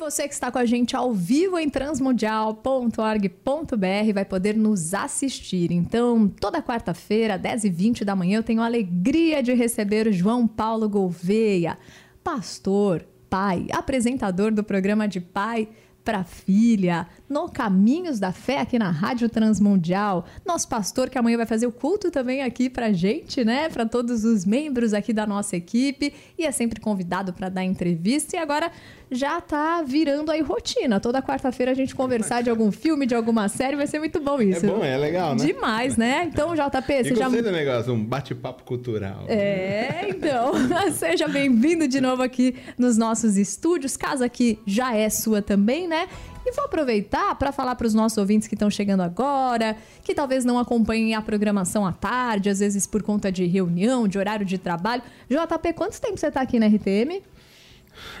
você que está com a gente ao vivo em transmundial.org.br vai poder nos assistir. Então, toda quarta-feira, 10h20 da manhã, eu tenho a alegria de receber o João Paulo Gouveia, pastor, pai, apresentador do programa de pai para filha, no Caminhos da Fé aqui na Rádio Transmundial. Nosso pastor que amanhã vai fazer o culto também aqui pra gente, né? Para todos os membros aqui da nossa equipe e é sempre convidado para dar entrevista e agora já tá virando aí rotina. Toda quarta-feira a gente conversar de algum filme, de alguma série, vai ser muito bom isso. É bom, é legal, né? Demais, né? Então, JP, você já do negócio, um bate-papo cultural. É, então, seja bem-vindo de novo aqui nos nossos estúdios. Casa aqui já é sua também, né? E vou aproveitar para falar para os nossos ouvintes que estão chegando agora, que talvez não acompanhem a programação à tarde, às vezes por conta de reunião, de horário de trabalho. JP, quanto tempo você está aqui na RTM?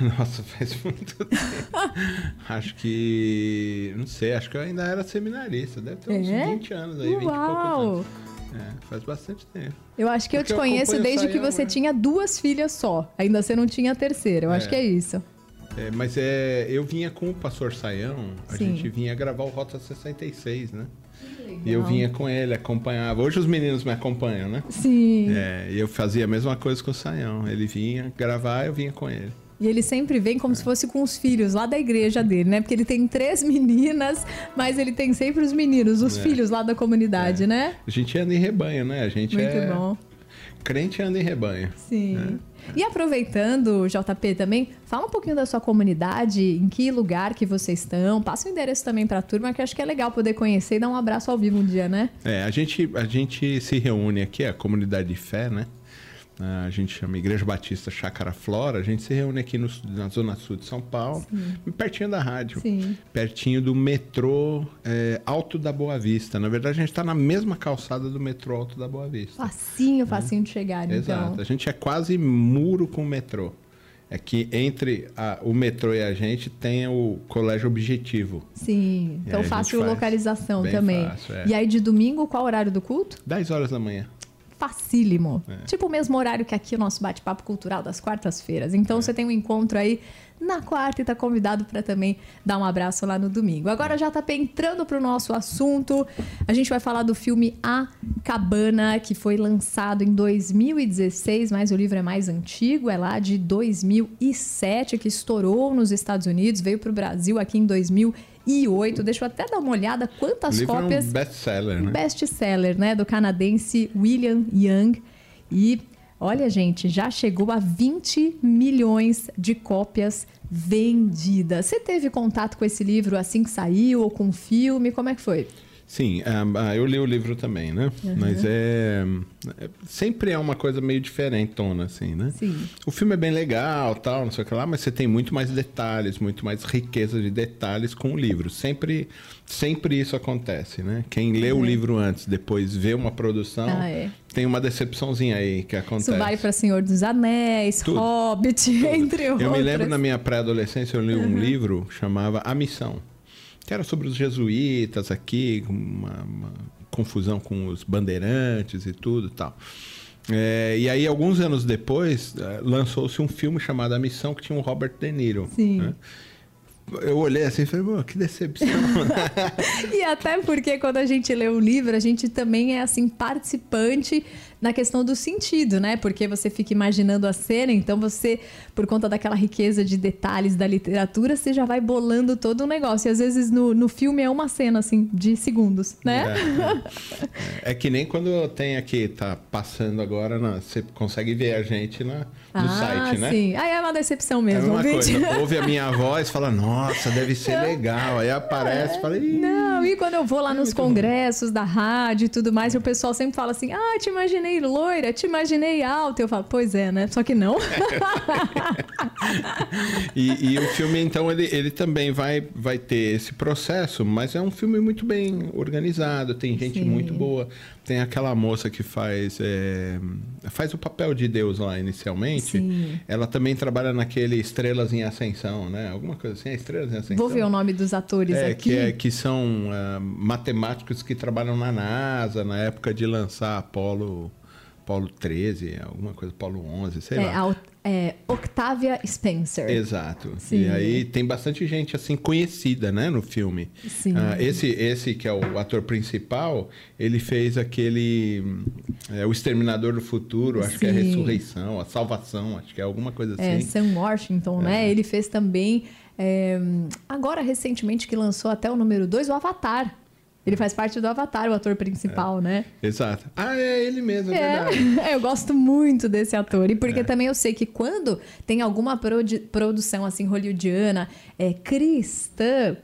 Nossa, faz muito tempo. acho que. Não sei, acho que eu ainda era seminarista. Deve ter uns é? 20 anos aí, Uau. 20 e poucos anos. É, faz bastante tempo. Eu acho que Porque eu te conheço desde que você tinha duas filhas só. Ainda você não tinha a terceira. Eu é. acho que é isso. É, mas é, eu vinha com o pastor Saião, a Sim. gente vinha gravar o Rota 66, né? E eu vinha com ele, acompanhava. Hoje os meninos me acompanham, né? Sim. É, e eu fazia a mesma coisa com o Saião. Ele vinha gravar, eu vinha com ele. E ele sempre vem como é. se fosse com os filhos lá da igreja dele, né? Porque ele tem três meninas, mas ele tem sempre os meninos, os é. filhos lá da comunidade, é. né? A gente anda em rebanho, né? A gente Muito é. bom. Crente anda em rebanho. Sim. Né? E aproveitando, JP, também, fala um pouquinho da sua comunidade, em que lugar que vocês estão, passa o endereço também para a turma, que acho que é legal poder conhecer e dar um abraço ao vivo um dia, né? É, a gente, a gente se reúne aqui, a comunidade de fé, né? A gente chama Igreja Batista Chácara Flora, a gente se reúne aqui no, na Zona Sul de São Paulo, Sim. pertinho da rádio, Sim. pertinho do metrô é, Alto da Boa Vista. Na verdade, a gente está na mesma calçada do metrô Alto da Boa Vista. Facinho, facinho é. de chegar, então. Exato, a gente é quase muro com o metrô. É que entre a, o metrô e a gente tem o colégio objetivo. Sim, então fácil localização também. Fácil, é. E aí de domingo, qual horário do culto? 10 horas da manhã facílimo. É. Tipo o mesmo horário que aqui o nosso bate-papo cultural das quartas-feiras. Então é. você tem um encontro aí na quarta e está convidado para também dar um abraço lá no domingo. Agora já tá entrando para o nosso assunto. A gente vai falar do filme A Cabana, que foi lançado em 2016, mas o livro é mais antigo, é lá de 2007, que estourou nos Estados Unidos, veio para o Brasil aqui em 2008. Deixa eu até dar uma olhada quantas o livro cópias. É um best-seller, né? Best-seller, né? Do canadense William Young. E Olha, gente, já chegou a 20 milhões de cópias vendidas. Você teve contato com esse livro assim que saiu ou com o filme? Como é que foi? Sim, uh, eu li o livro também, né? Uhum. Mas é, é, Sempre é uma coisa meio diferentona, assim, né? Sim. O filme é bem legal, tal, não sei o que lá, mas você tem muito mais detalhes, muito mais riqueza de detalhes com o livro. Sempre, sempre isso acontece, né? Quem lê uhum. o livro antes, depois vê uma produção, ah, é. tem uma decepçãozinha aí que acontece. Isso vale para Senhor dos Anéis, Tudo. Hobbit, Tudo. entre outros. Eu me lembro na minha pré-adolescência, eu li uhum. um livro chamava A Missão que era sobre os jesuítas aqui, uma, uma confusão com os bandeirantes e tudo e tal. É, e aí, alguns anos depois, é, lançou-se um filme chamado A Missão, que tinha o Robert De Niro. Sim. Né? Eu olhei assim e falei, que decepção. e até porque quando a gente lê o livro, a gente também é assim participante na questão do sentido, né? Porque você fica imaginando a cena, então você, por conta daquela riqueza de detalhes da literatura, você já vai bolando todo o negócio. E às vezes no, no filme é uma cena, assim, de segundos, né? É, é. é que nem quando tem aqui, tá passando agora, na, você consegue ver a gente na, no ah, site, né? Sim, aí é uma decepção mesmo. É uma coisa, ouve a minha voz fala, nossa, deve ser legal. Aí aparece, é, fala, Não, e quando eu vou lá nos congressos bom. da rádio e tudo mais, o pessoal sempre fala assim, ah, te imaginei imaginei loira, te imaginei alta. Eu falo, pois é, né? Só que não. e, e, o filme, então, ele, ele também vai, vai ter esse processo, mas é um filme muito bem organizado, tem gente Sim. muito boa. Tem aquela moça que faz, é, faz o papel de Deus lá inicialmente. Sim. Ela também trabalha naquele Estrelas em Ascensão, né? Alguma coisa assim, Estrelas em Ascensão. Vou ver o nome dos atores é, aqui. Que, é, que são uh, matemáticos que trabalham na NASA na época de lançar Apolo Paulo 13, alguma coisa, Paulo 11, sei é, lá. A, é, Octavia Spencer. Exato. Sim. E aí tem bastante gente assim conhecida, né, no filme. Sim. Ah, esse, esse que é o ator principal, ele fez aquele é, o Exterminador do Futuro, acho que é a Sim. Ressurreição, a Salvação, acho que é alguma coisa É, assim. Sam Washington, né? Ele fez também, é, agora recentemente que lançou até o número 2, o Avatar. Ele faz parte do Avatar, o ator principal, né? Exato. Ah, é ele mesmo, é, É, verdade. eu gosto muito desse ator. E porque também eu sei que quando tem alguma produ- produção assim hollywoodiana, é, cristã,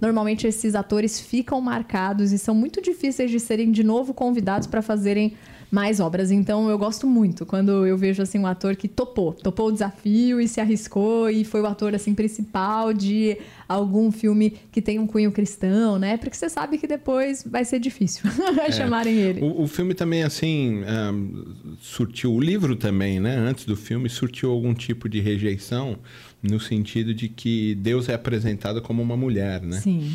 normalmente esses atores ficam marcados e são muito difíceis de serem de novo convidados para fazerem mais obras. Então eu gosto muito quando eu vejo assim um ator que topou, topou o desafio e se arriscou e foi o ator assim principal de algum filme que tem um cunho cristão, né? Porque você sabe que depois vai ser difícil chamarem ele. O, o filme também, assim, ahn, surtiu. O livro também, né? Antes do filme, surtiu algum tipo de rejeição, no sentido de que Deus é apresentado como uma mulher, né? Sim.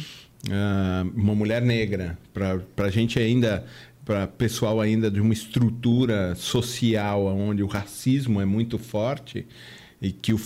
Ah, uma mulher negra. Para a gente ainda. Para pessoal ainda de uma estrutura social onde o racismo é muito forte e que o,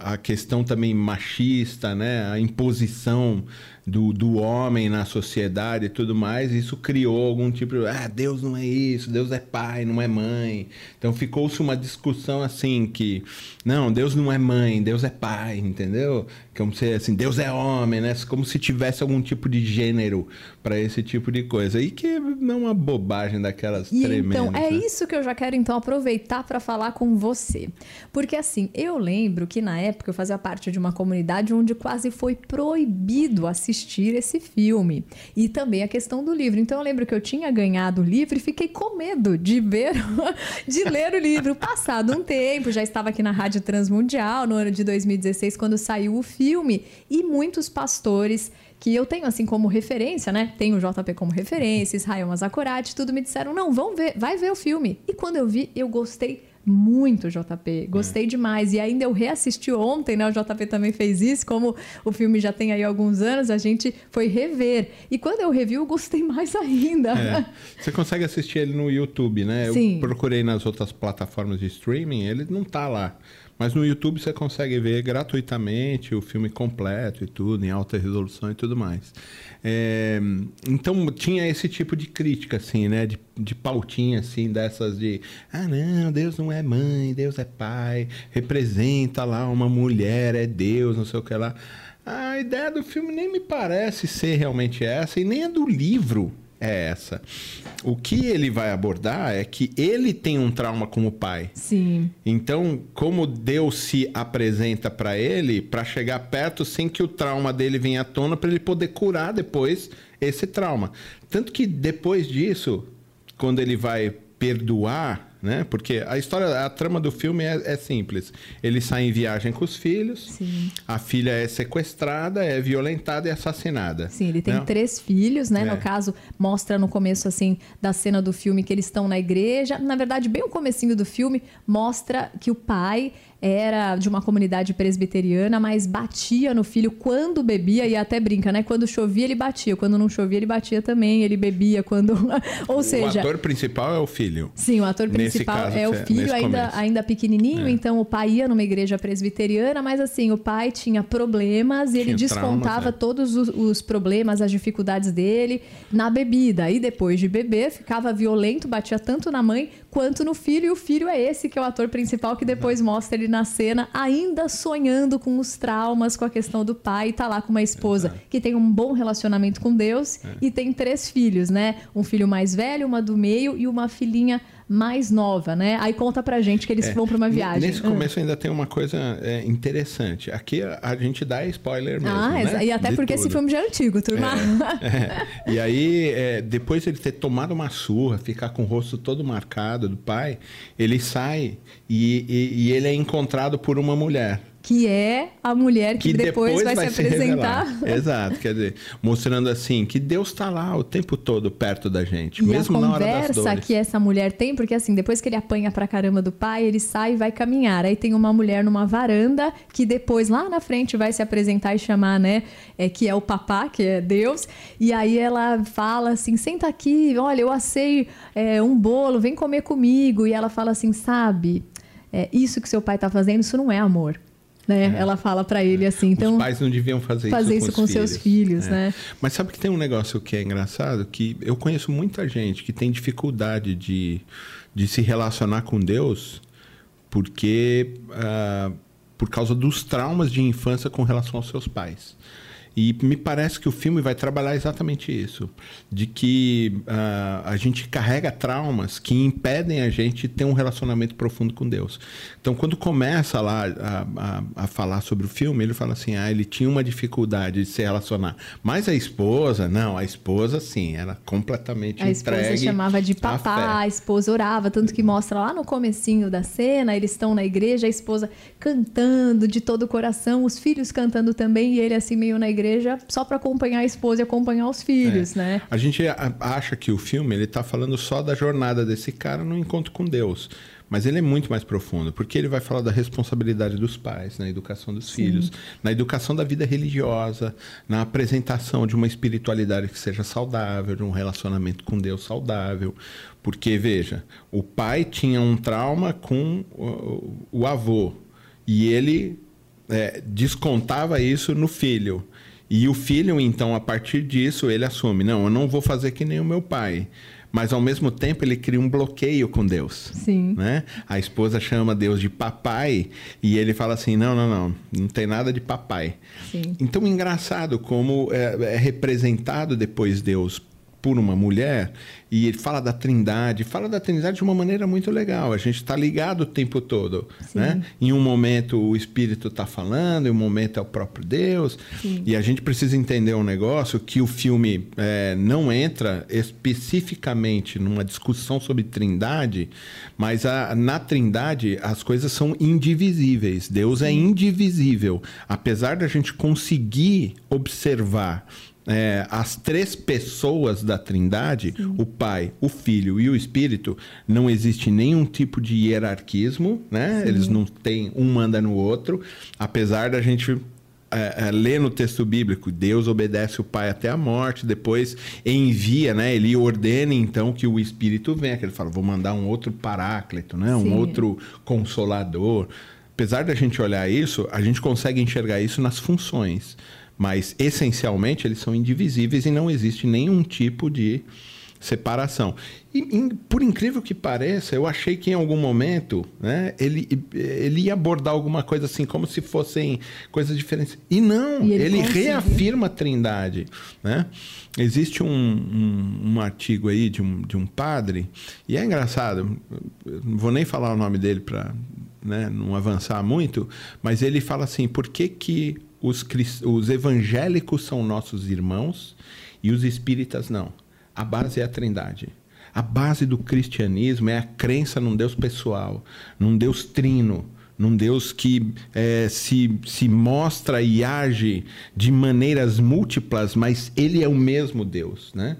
a questão também machista, né? a imposição do, do homem na sociedade e tudo mais, isso criou algum tipo de. Ah, Deus não é isso, Deus é pai, não é mãe. Então ficou-se uma discussão assim que. Não, Deus não é mãe, Deus é pai, entendeu? Como se assim, Deus é homem, né? Como se tivesse algum tipo de gênero para esse tipo de coisa. E que não é uma bobagem daquelas E tremendas. então, é né? isso que eu já quero então aproveitar para falar com você. Porque assim, eu lembro que na época eu fazia parte de uma comunidade onde quase foi proibido assistir esse filme. E também a questão do livro. Então eu lembro que eu tinha ganhado o livro e fiquei com medo de ver, de ler o livro. Passado um tempo, já estava aqui na Rádio Transmundial no ano de 2016 quando saiu o filme e muitos pastores que eu tenho assim como referência, né? Tenho o JP como referência, Israel Mazakorati, tudo me disseram, não, vão ver, vai ver o filme. E quando eu vi, eu gostei muito, JP. Gostei demais. E ainda eu reassisti ontem, né? O JP também fez isso, como o filme já tem aí alguns anos, a gente foi rever. E quando eu revi, eu gostei mais ainda. É. Você consegue assistir ele no YouTube, né? Sim. Eu procurei nas outras plataformas de streaming, ele não tá lá. Mas no YouTube você consegue ver gratuitamente o filme completo e tudo, em alta resolução e tudo mais. É, então tinha esse tipo de crítica, assim, né? De, de pautinha, assim, dessas de ah, não, Deus não é mãe, Deus é pai, representa lá uma mulher, é Deus, não sei o que lá. A ideia do filme nem me parece ser realmente essa, e nem a do livro é essa. O que ele vai abordar é que ele tem um trauma com o pai. Sim. Então, como Deus se apresenta para ele, para chegar perto sem que o trauma dele venha à tona, para ele poder curar depois esse trauma. Tanto que depois disso, quando ele vai perdoar, né? Porque a história, a trama do filme é, é simples. Ele sai em viagem com os filhos, Sim. a filha é sequestrada, é violentada e assassinada. Sim, ele tem né? três filhos, né? É. No caso, mostra no começo, assim, da cena do filme que eles estão na igreja. Na verdade, bem o comecinho do filme mostra que o pai era de uma comunidade presbiteriana, mas batia no filho quando bebia e até brinca, né? Quando chovia, ele batia. Quando não chovia, ele batia também. Ele bebia quando... Ou seja... O ator principal é o filho. Sim, o ator principal caso, é o nesse filho, ainda, começo. ainda pequenininho, É. então o pai ia numa igreja presbiteriana, mas assim, o pai tinha problemas e ele Tinha descontava traumas, é. todos os, os problemas, as dificuldades dele na bebida. E depois de beber, ficava violento, batia tanto na mãe quanto no filho, e o filho é esse que é o ator principal que depois mostra ele na cena, ainda sonhando com os traumas, com a questão do pai, e tá lá com uma esposa que tem um bom relacionamento com Deus e tem três filhos, né? Um filho mais velho, uma do meio e uma filhinha mais nova, né? Aí conta pra gente que eles É, vão pra uma viagem. Nesse Ah. começo ainda tem uma coisa é, interessante. Aqui a, a gente dá spoiler mesmo. Ah, né? e até De porque esse tudo. filme já é antigo, turma. É. E aí, é, depois de ele ter tomado uma surra, ficar com o rosto todo marcado do pai, ele sai e, e- e ele é encontrado por uma mulher. Que é a mulher que, que depois, depois, vai, vai, se, se apresentar. revelar. Exato, quer dizer, mostrando assim que Deus está lá o tempo todo perto da gente, E mesmo na hora das conversa dores. que essa mulher tem, porque assim, depois que ele apanha pra caramba do pai, ele sai e vai caminhar. Aí tem uma mulher numa varanda que depois lá na frente vai se apresentar e chamar, né, é, que é o papá, que é Deus. E aí ela fala assim: senta aqui, olha, eu assei é, um bolo, vem comer comigo. E ela fala assim: sabe, é, isso que seu pai tá fazendo, isso não é amor. Né? Ela fala pra ele assim, então Os pais não deviam fazer, fazer isso isso com, com os seus filhos, É. né? Mas sabe que tem um negócio que é engraçado? Que eu conheço muita gente que tem dificuldade de, de se relacionar com Deus porque ah, por causa dos traumas de infância com relação aos seus pais. E me parece que o filme vai trabalhar exatamente isso, de que ah, a gente carrega traumas que impedem a gente ter um relacionamento profundo com Deus. Então, quando começa lá a, a- a falar sobre o filme, ele fala assim: ah, ele tinha uma dificuldade de se relacionar. Mas a esposa, não, a esposa sim, era completamente A esposa entregue chamava de papá, a esposa orava, tanto que mostra lá no comecinho da cena, eles estão na igreja, a esposa cantando de todo o coração, os filhos cantando também, e ele assim meio na igreja só para acompanhar a esposa e acompanhar os filhos, É. né? A gente acha que o filme ele tá falando só da jornada desse cara no encontro com Deus. Mas ele é muito mais profundo, porque ele vai falar da responsabilidade dos pais na educação dos filhos, na educação da vida religiosa, na apresentação de uma espiritualidade que seja saudável, de um relacionamento com Deus saudável. Porque, veja, o pai tinha um trauma com o, o avô, e ele é, descontava isso no filho. E o filho, então, a partir disso, ele assume: não, eu não vou fazer que nem o meu pai. Mas, ao mesmo tempo, ele cria um bloqueio com Deus. Sim. Né? A esposa chama Deus de papai e ele fala assim: não, não, não, não tem nada de papai. Sim. Então, engraçado como é, é representado depois Deus por uma mulher e ele fala da Trindade, fala da Trindade de uma maneira muito legal. A gente está ligado o tempo todo, Sim. né? Em um momento o Espírito está falando, em um momento é o próprio Deus. Sim. E a gente precisa entender um negócio que o filme é, não entra especificamente numa discussão sobre Trindade, mas a- na Trindade as coisas são indivisíveis. Deus é indivisível. Apesar da gente conseguir observar é, as três pessoas da Trindade, o Pai, o Filho e o Espírito, não existe nenhum tipo de hierarquismo, né? Eles não têm um manda no outro, apesar da gente é, é, ler no texto bíblico, Deus obedece o Pai até a morte, depois envia, né? Ele ordena então que o Espírito venha, que ele fala, vou mandar um outro paráclito, né? Um Sim. outro consolador. Apesar da gente olhar isso, a gente consegue enxergar isso nas funções, mas essencialmente eles são indivisíveis e não existe nenhum tipo de separação. E, por incrível que pareça, eu achei que em algum momento né, ele, ele ia abordar alguma coisa assim, como se fossem coisas diferentes. E não, E ele ele, reafirma a trindade. Né? Existe um, um, um artigo aí de um, de um padre, e é engraçado, não vou nem falar o nome dele para né, não avançar muito, mas ele fala assim: por que, que os, os evangélicos são nossos irmãos e os espíritas não? A base é a trindade. A base do cristianismo é a crença num Deus pessoal, num Deus trino, num Deus que eh, se, se mostra e age de maneiras múltiplas, mas ele é o mesmo Deus, né?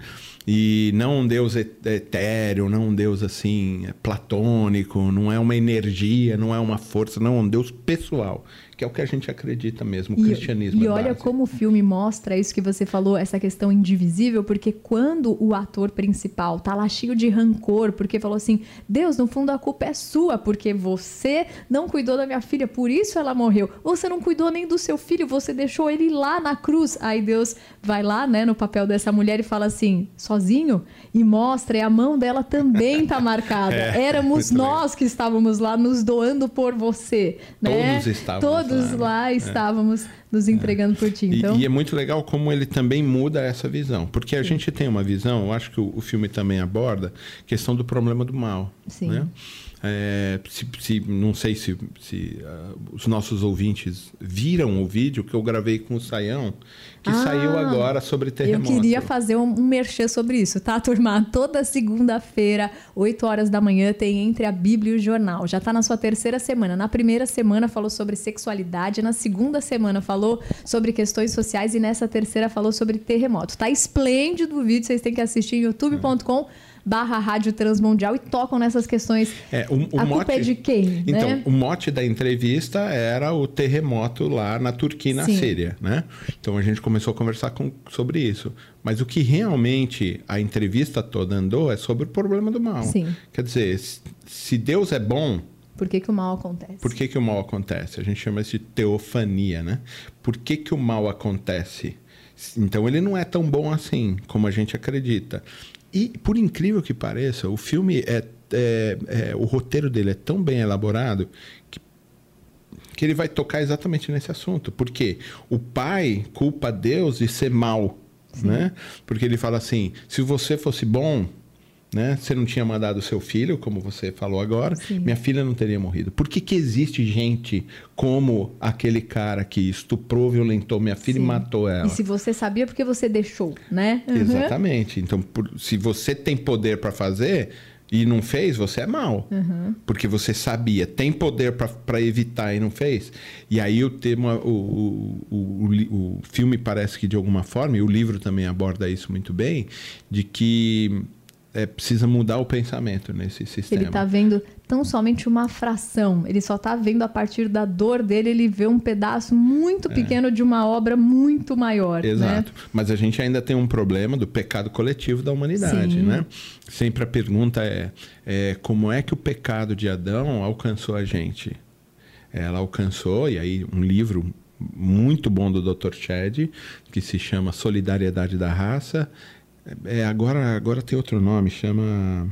E não um Deus et- etéreo, não um Deus assim eh, platônico, não é uma energia, não é uma força, não, é um Deus pessoal, que é o que a gente acredita mesmo, o E- cristianismo. E, é olha como o filme mostra isso que você falou, essa questão indivisível, porque quando o ator principal tá lá cheio de rancor, porque falou assim: Deus, no fundo a culpa é sua, porque você não cuidou da minha filha, por isso ela morreu. Você não cuidou nem do seu filho, você deixou ele lá na cruz. Aí Deus vai lá, né, no papel dessa mulher e fala assim: sozinho? E mostra, e a mão dela também tá marcada. É, Éramos nós que estávamos lá nos doando por você. né? Todos estávamos Todos lá, lá, né? estávamos nos entregando por ti. E- Então, E, é muito legal como ele também muda essa visão. Porque a gente tem uma visão, eu acho que o, o filme também aborda, questão do problema do mal. Sim. Né? É, se, se, não sei se, se uh, os nossos ouvintes viram o vídeo que eu gravei com o Saião, que ah, saiu agora sobre terremoto. Eu queria fazer um, um merchan sobre isso, tá, turma? Toda segunda-feira, 8 horas da manhã, tem Entre a Bíblia e o Jornal. Já está na sua terceira semana. Na primeira semana falou sobre sexualidade, na segunda semana falou sobre questões sociais e nessa terceira falou sobre terremoto. Tá esplêndido o vídeo, vocês têm que assistir em youtube.com. É barra Rádio Transmundial e tocam nessas questões. É, o, o a mote, culpa é de quem? Então, né? o mote da entrevista era o terremoto lá na Turquia e na Sim. Síria, né? Então a gente começou a conversar com, sobre isso. Mas o que realmente a entrevista toda andou é sobre o problema do mal. Sim. Quer dizer, se Deus é bom, por que, que, o mal acontece? Por que, que o mal acontece? A gente chama isso de teofania, né? Por que, que o mal acontece? Então ele não é tão bom assim como a gente acredita. E, por incrível que pareça, o filme é, é, é, o roteiro dele é tão bem elaborado que, que ele vai tocar exatamente nesse assunto. Porque o pai culpa Deus de ser mal, né? Porque ele fala assim: se você fosse bom, né? Você não tinha mandado seu filho, como você falou agora, Sim. minha filha não teria morrido. Por que, que existe gente como aquele cara que estuprou, violentou minha filha Sim. e matou ela? E se você sabia, porque você deixou, né? Uhum. Exatamente. Então, por, se você tem poder para fazer e não fez, você é mal. Uhum. Porque você sabia, tem poder para evitar e não fez. E aí o tema, o, o, o, o filme parece que de alguma forma, e o livro também aborda isso muito bem, de que é, precisa mudar o pensamento nesse sistema. Ele está vendo tão somente uma fração, ele só está vendo a partir da dor dele, ele vê um pedaço muito é. pequeno de uma obra muito maior. Né? Exato. Né? Mas a gente ainda tem um problema do pecado coletivo da humanidade, Sim. né? Sempre a pergunta é, é como é que o pecado de Adão alcançou a gente? Ela alcançou, e aí um livro muito bom do Dr. Chad, que se chama Solidariedade da Raça, é, agora, agora tem outro nome, chama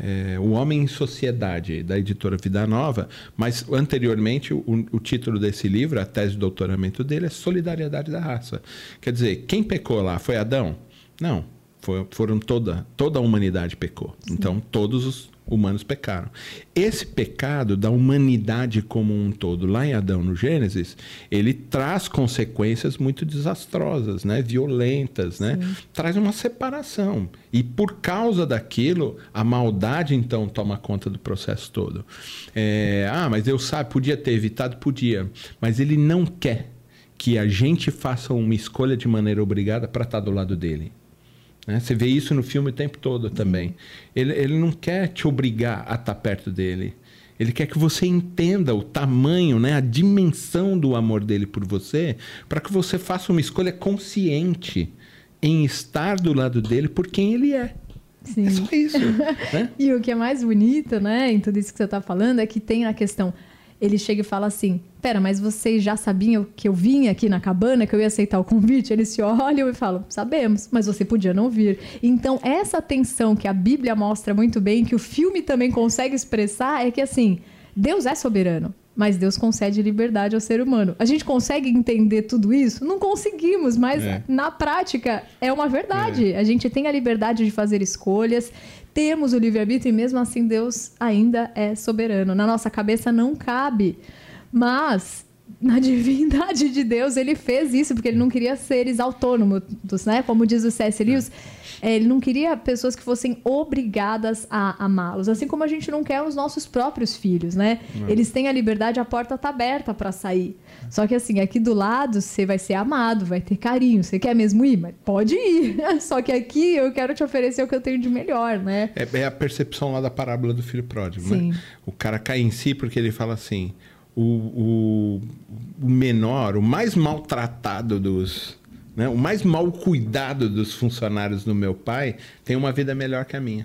é, O Homem em Sociedade, da editora Vida Nova, mas anteriormente o, o, título desse livro, a tese de doutoramento dele, é Solidariedade da Raça. Quer dizer, quem pecou lá? Foi Adão? Não. Foi, foram toda, toda a humanidade pecou. Sim. Então, todos os humanos pecaram. Esse pecado da humanidade como um todo, lá em Adão, no Gênesis, ele traz consequências muito desastrosas, né? violentas, né? traz uma separação. E por causa daquilo, a maldade então toma conta do processo todo. É, ah, mas eu sabe, podia ter evitado? Podia. Mas ele não quer que a gente faça uma escolha de maneira obrigada para estar do lado dele. Né? Você vê isso no filme o tempo todo também. Ele, ele não quer te obrigar a estar perto dele. Ele quer que você entenda o tamanho, né, a dimensão do amor dele por você, para que você faça uma escolha consciente em estar do lado dele por quem ele é. Sim. É só isso. né? E o que é mais bonito, né, em tudo isso que você está falando, é que tem a questão ele chega e fala assim: Pera, mas vocês já sabiam que eu vim aqui na cabana, que eu ia aceitar o convite? Eles se olham e falam: Sabemos, mas você podia não vir. Então, essa tensão que a Bíblia mostra muito bem, que o filme também consegue expressar, é que assim, Deus é soberano mas Deus concede liberdade ao ser humano. A gente consegue entender tudo isso? Não conseguimos, mas é. na prática é uma verdade. É. A gente tem a liberdade de fazer escolhas, temos o livre-arbítrio e mesmo assim Deus ainda é soberano. Na nossa cabeça não cabe. Mas na divindade de Deus, ele fez isso porque ele não queria seres autônomos, né? Como diz o C.S. Lewis, é, ele não queria pessoas que fossem obrigadas a amá-los, assim como a gente não quer os nossos próprios filhos, né? Não. Eles têm a liberdade, a porta está aberta para sair. Só que assim, aqui do lado você vai ser amado, vai ter carinho. Você quer mesmo ir? Mas pode ir. Só que aqui eu quero te oferecer o que eu tenho de melhor, né? É, é a percepção lá da parábola do filho pródigo, né? Sim. né? O cara cai em si porque ele fala assim: o, o, o menor, o mais maltratado dos. Né, o mais mal cuidado dos funcionários do meu pai tem uma vida melhor que a minha.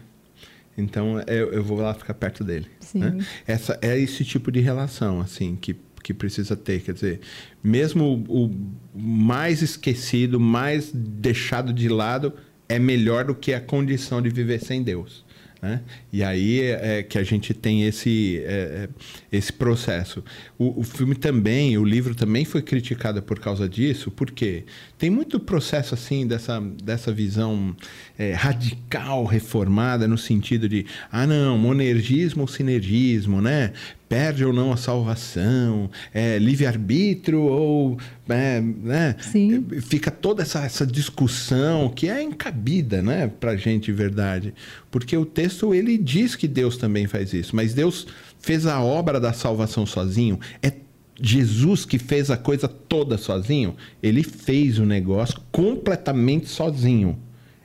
Então eu, eu vou lá ficar perto dele. Né? Essa é esse tipo de relação assim que que precisa ter. Quer dizer, mesmo o, o mais esquecido, mais deixado de lado, é melhor do que a condição de viver sem Deus. Né? E aí é, é que a gente tem esse, é, é, esse processo. O, o, filme também, o livro também foi criticado por causa disso, porque tem muito processo assim dessa, dessa visão é, radical, reformada, no sentido de, ah não, monergismo ou sinergismo, né? perde ou não a salvação, é, livre-arbítrio ou. É, né? Sim. Fica toda essa, essa discussão que é encabida né, para a gente de verdade. Porque o texto ele diz que Deus também faz isso, mas Deus fez a obra da salvação sozinho. É Jesus que fez a coisa toda sozinho. Ele fez o negócio completamente sozinho.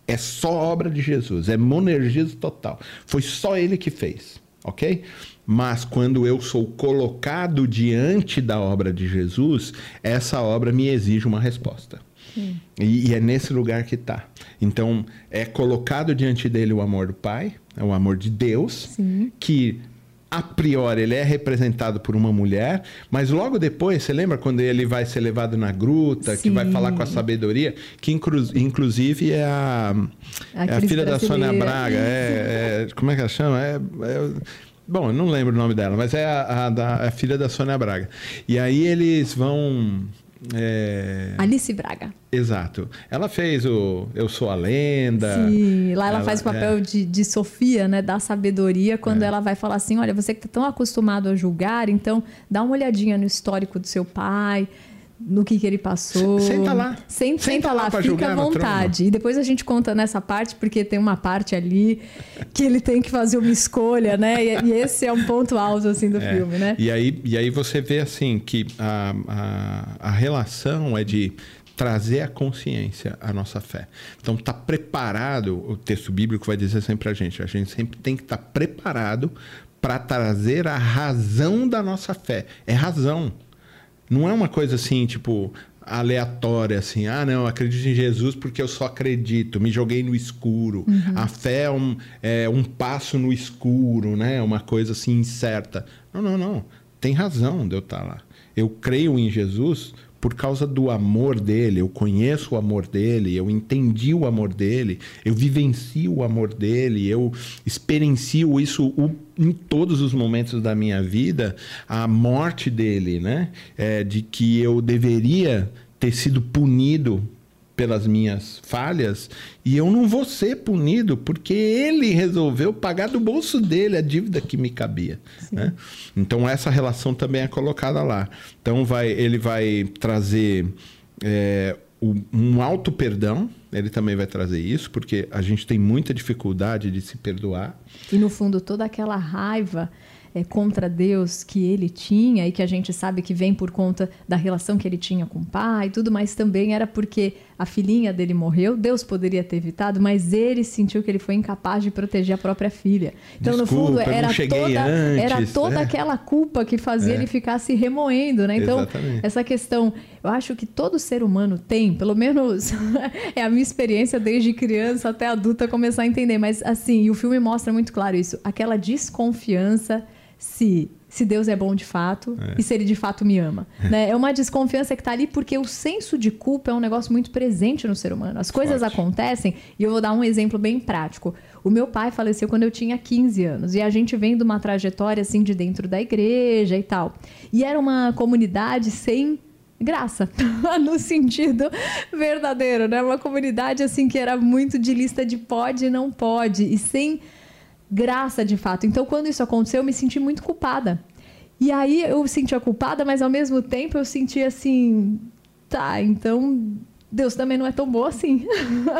É só obra de Jesus, é monergismo total. Foi só ele que fez, ok? Mas quando eu sou colocado diante da obra de Jesus, essa obra me exige uma resposta. E, e, é nesse lugar que está. Então, é colocado diante dele o amor do Pai, é o amor de Deus, Sim. que a priori ele é representado por uma mulher, mas logo depois, você lembra quando ele vai ser levado na gruta, Sim. que vai falar com a sabedoria, que inclu inclusive é a, a, é a filha da Sônia Braga, é, é, como é que ela chama? É, é Bom, eu não lembro o nome dela, mas é a, a, da, a filha da Sônia Braga. E aí eles vão. É... Alice Braga. Exato. Ela fez o Eu Sou a Lenda. Sim, lá ela, ela faz o papel é... de, de Sofia, né? Da sabedoria, quando é. ela vai falar assim: olha, você que está tão acostumado a julgar, então dá uma olhadinha no histórico do seu pai no que, que ele passou. Senta lá. Senta, senta lá, fica à vontade. E depois a gente conta nessa parte, porque tem uma parte ali que ele tem que fazer uma escolha, né? E, e esse é um ponto alto, assim, do é. filme, né? E aí, e aí você vê, assim, que a, a, a relação é de trazer a consciência à nossa fé. Então, tá preparado, o texto bíblico vai dizer sempre para a gente, a gente sempre tem que estar tá preparado para trazer a razão da nossa fé. É razão. Não é uma coisa assim, tipo, aleatória, assim. Ah, não, acredito em Jesus porque eu só acredito. Me joguei no escuro. Uhum. A fé é um, é um passo no escuro, né? Uma coisa assim incerta. Não, não, não. Tem razão de eu estar lá. Eu creio em Jesus por causa do amor dele, eu conheço o amor dele, eu entendi o amor dele, eu vivencio o amor dele, eu experiencio isso em todos os momentos da minha vida, a morte dele, né? É, de que eu deveria ter sido punido pelas minhas falhas e eu não vou ser punido porque ele resolveu pagar do bolso dele a dívida que me cabia. Né? Então essa relação também é colocada lá. Então vai, ele vai trazer é, um alto perdão, ele também vai trazer isso, porque a gente tem muita dificuldade de se perdoar. E no fundo toda aquela raiva é, contra Deus que ele tinha e que a gente sabe que vem por conta da relação que ele tinha com o pai e tudo, mas também era porque a filhinha dele morreu. Deus poderia ter evitado, mas ele sentiu que ele foi incapaz de proteger a própria filha. Então, Desculpa, no fundo, era toda, antes, era toda é. aquela culpa que fazia é. ele ficar se remoendo, né? Então, Exatamente. essa questão, eu acho que todo ser humano tem, pelo menos é a minha experiência desde criança até adulta começar a entender, mas assim, e o filme mostra muito claro isso, aquela desconfiança se se Deus é bom de fato é. e se ele de fato me ama. né? É uma desconfiança que está ali porque o senso de culpa é um negócio muito presente no ser humano. As coisas Forte. acontecem e eu vou dar um exemplo bem prático. O meu pai faleceu quando eu tinha 15 anos e a gente vem de uma trajetória assim de dentro da igreja e tal. E era uma comunidade sem graça, no sentido verdadeiro, né? Uma comunidade assim que era muito de lista de pode e não pode e sem graça de fato. Então, quando isso aconteceu, eu me senti muito culpada. E aí eu me sentia culpada, mas ao mesmo tempo eu sentia assim, tá, então Deus também não é tão bom assim.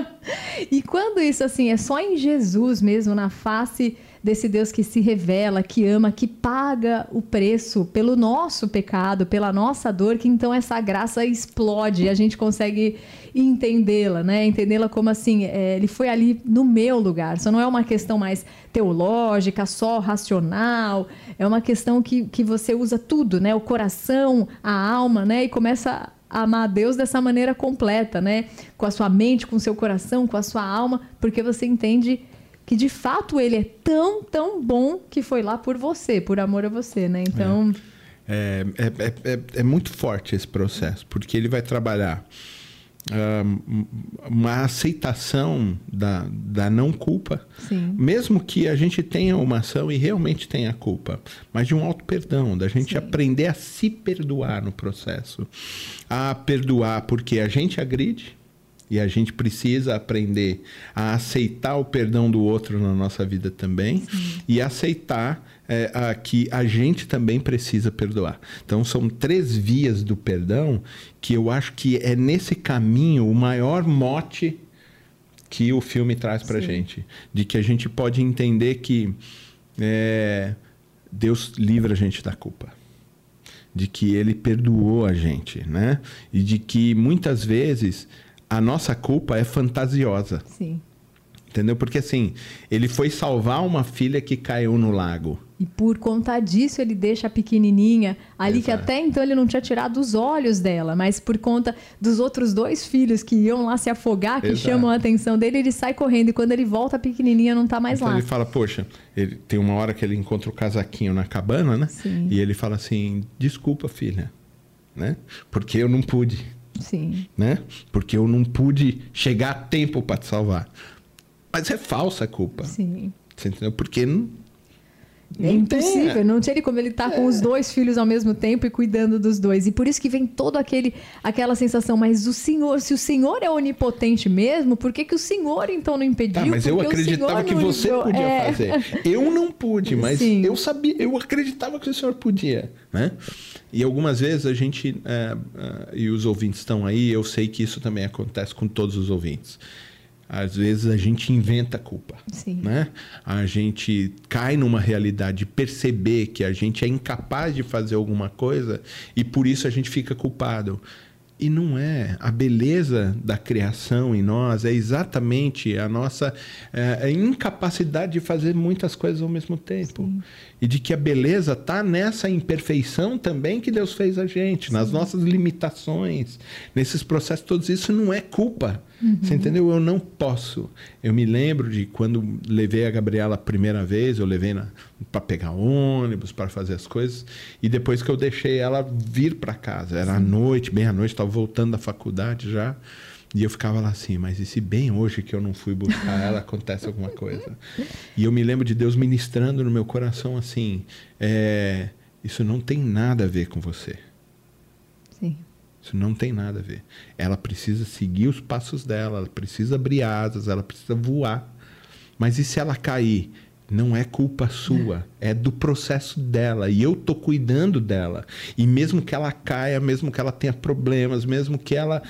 e quando isso assim é só em Jesus mesmo, na face desse Deus que se revela, que ama, que paga o preço pelo nosso pecado, pela nossa dor, que então essa graça explode e a gente consegue entendê-la, né? Entendê-la como assim, é, ele foi ali no meu lugar. Só não é uma questão mais teológica, só racional, é uma questão que, que você usa tudo, né? O coração, a alma, né? E começa amar a Deus dessa maneira completa, né? Com a sua mente, com o seu coração, com a sua alma, porque você entende que de fato ele é tão, tão bom que foi lá por você, por amor a você, né? Então. É, é, é, é, é muito forte esse processo, porque ele vai trabalhar uh, uma aceitação da, da não culpa, Sim. mesmo que a gente tenha uma ação e realmente tenha culpa, mas de um auto perdão, da gente Sim. aprender a se perdoar no processo, a perdoar porque a gente agride e a gente precisa aprender a aceitar o perdão do outro na nossa vida também Sim. e aceitar é, a, que a gente também precisa perdoar. Então, são três vias do perdão que eu acho que é nesse caminho o maior mote que o filme traz para gente. De que a gente pode entender que é, Deus livra a gente da culpa. De que Ele perdoou a gente, né? E de que muitas vezes a nossa culpa é fantasiosa. Sim. Entendeu? Porque assim, ele foi salvar uma filha que caiu no lago. E por conta disso ele deixa a pequenininha ali que Exato. até então ele não tinha tirado os olhos dela, mas por conta dos outros dois filhos que iam lá se afogar, que Exato. chamam a atenção dele, ele sai correndo e quando ele volta a pequenininha não tá mais Então lá. ele fala, poxa, ele tem uma hora que ele encontra o casaquinho na cabana, né? Sim. E ele fala assim, desculpa, filha, né? Porque eu não pude, Sim. né? Porque eu não pude chegar a tempo para te salvar. Mas é falsa a culpa. Sim. Você entendeu? Porque não, É não tem, impossível, não tinha como ele tá com os dois filhos ao mesmo tempo e cuidando dos dois. E por isso que vem todo aquele aquela sensação, mas o Senhor, se o Senhor é onipotente mesmo, por que, que o Senhor então não impediu? Tá, mas eu Porque o acreditava que você podia É. fazer. Eu não pude, mas Sim. eu sabia, eu acreditava que o senhor podia, né? E algumas vezes a gente é, é, e os ouvintes estão aí, eu sei que isso também acontece com todos os ouvintes. Às vezes a gente inventa culpa, Sim. né? A gente cai numa realidade de perceber que a gente é incapaz de fazer alguma coisa e por isso a gente fica culpado. E não é. A beleza da criação em nós é exatamente a nossa é, a incapacidade de fazer muitas coisas ao mesmo tempo. E de que a beleza está nessa imperfeição também que Deus fez a gente, nas nossas limitações, nesses processos todos. Isso não é culpa. Você entendeu? Eu não posso. Eu me lembro de quando levei a Gabriela a primeira vez, eu levei para pegar ônibus, para fazer as coisas, e depois que eu deixei ela vir para casa, era à noite, bem à noite, estava voltando da faculdade já. E eu ficava lá assim, mas e se bem hoje que eu não fui buscar ela, acontece alguma coisa? E eu me lembro de Deus ministrando no meu coração assim: é, isso não tem nada a ver com você. Sim. Isso não tem nada a ver. Ela precisa seguir os passos dela, ela precisa abrir asas, ela precisa voar. Mas e se ela cair? Não é culpa sua, é do processo dela. E eu tô cuidando dela. E mesmo que ela caia, mesmo que ela tenha problemas, mesmo que ela.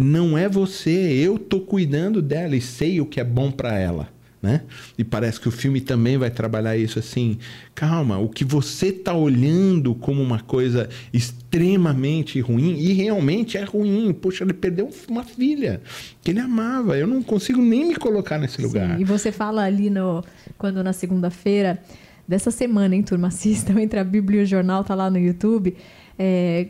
Não é você, eu tô cuidando dela e sei o que é bom para ela. Né? E parece que o filme também vai trabalhar isso assim. Calma, o que você tá olhando como uma coisa extremamente ruim, e realmente é ruim. Poxa, ele perdeu uma filha que ele amava. Eu não consigo nem me colocar nesse lugar. Sim, e você fala ali no quando na segunda-feira dessa semana, hein, turma, assistam entre a Bíblia e o jornal, tá lá no YouTube, é,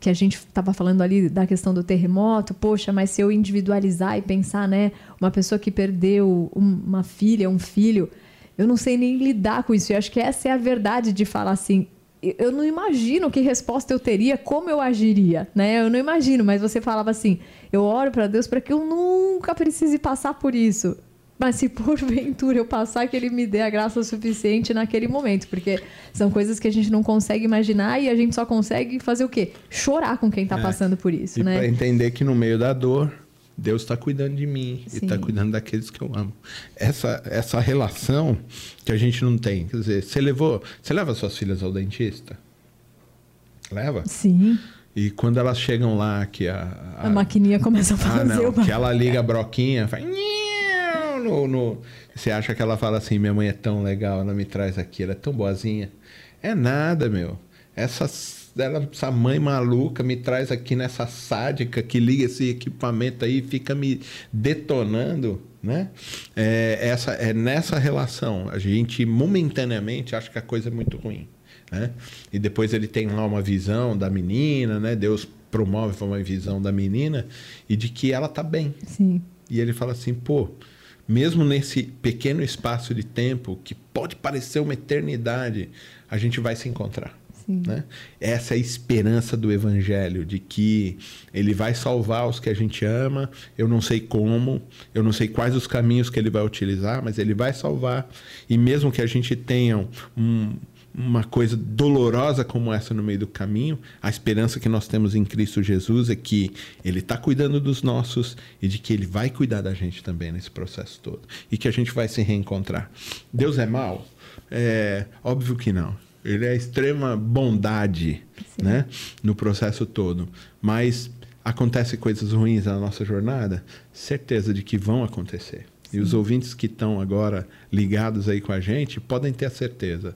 que a gente estava falando ali da questão do terremoto. Poxa, mas se eu individualizar e pensar, né, uma pessoa que perdeu um- uma filha, um filho, eu não sei nem lidar com isso. Eu acho que essa é a verdade de falar assim. Eu não imagino que resposta eu teria, como eu agiria, né? Eu não imagino, mas você falava assim: eu oro para Deus para que eu nunca precise passar por isso. Mas se porventura eu passar, que ele me dê a graça suficiente naquele momento. Porque são coisas que a gente não consegue imaginar e a gente só consegue fazer o quê? Chorar com quem tá É. passando por isso, E para né? entender que no meio da dor, Deus está cuidando de mim e Sim. está cuidando daqueles que eu amo. Essa, essa relação que a gente não tem. Quer dizer, você levou. Você leva suas filhas ao dentista? Leva? Sim. E quando elas chegam lá, que a. A, maquininha começa a Ah, fazer não. uma... Que ela liga a broquinha, faz. No, no... Você acha que ela fala assim: minha mãe é tão legal, ela me traz aqui, ela é tão boazinha. É nada, meu. Essa, ela, essa mãe maluca me traz aqui nessa sádica que liga esse equipamento aí e fica me detonando, né? É, essa, é nessa relação. A gente momentaneamente acha que a coisa é muito ruim. Né? E depois ele tem lá uma visão da menina, né? Deus promove uma visão da menina e de que ela tá bem. Sim. E ele fala assim, pô, mesmo nesse pequeno espaço de tempo que pode parecer uma eternidade, a gente vai se encontrar. Né? Essa é a esperança do Evangelho, de que ele vai salvar os que a gente ama. Eu não sei como, eu não sei quais os caminhos que ele vai utilizar, mas ele vai salvar. E mesmo que a gente tenha um, uma coisa dolorosa como essa no meio do caminho, a esperança que nós temos em Cristo Jesus é que Ele está cuidando dos nossos e de que Ele vai cuidar da gente também nesse processo todo. E que a gente vai se reencontrar. Deus é mau? É óbvio que não. Ele é extrema bondade, Sim. né, no processo todo. Mas acontecem coisas ruins na nossa jornada, certeza de que vão acontecer. Sim. E os ouvintes que estão agora ligados aí com a gente podem ter a certeza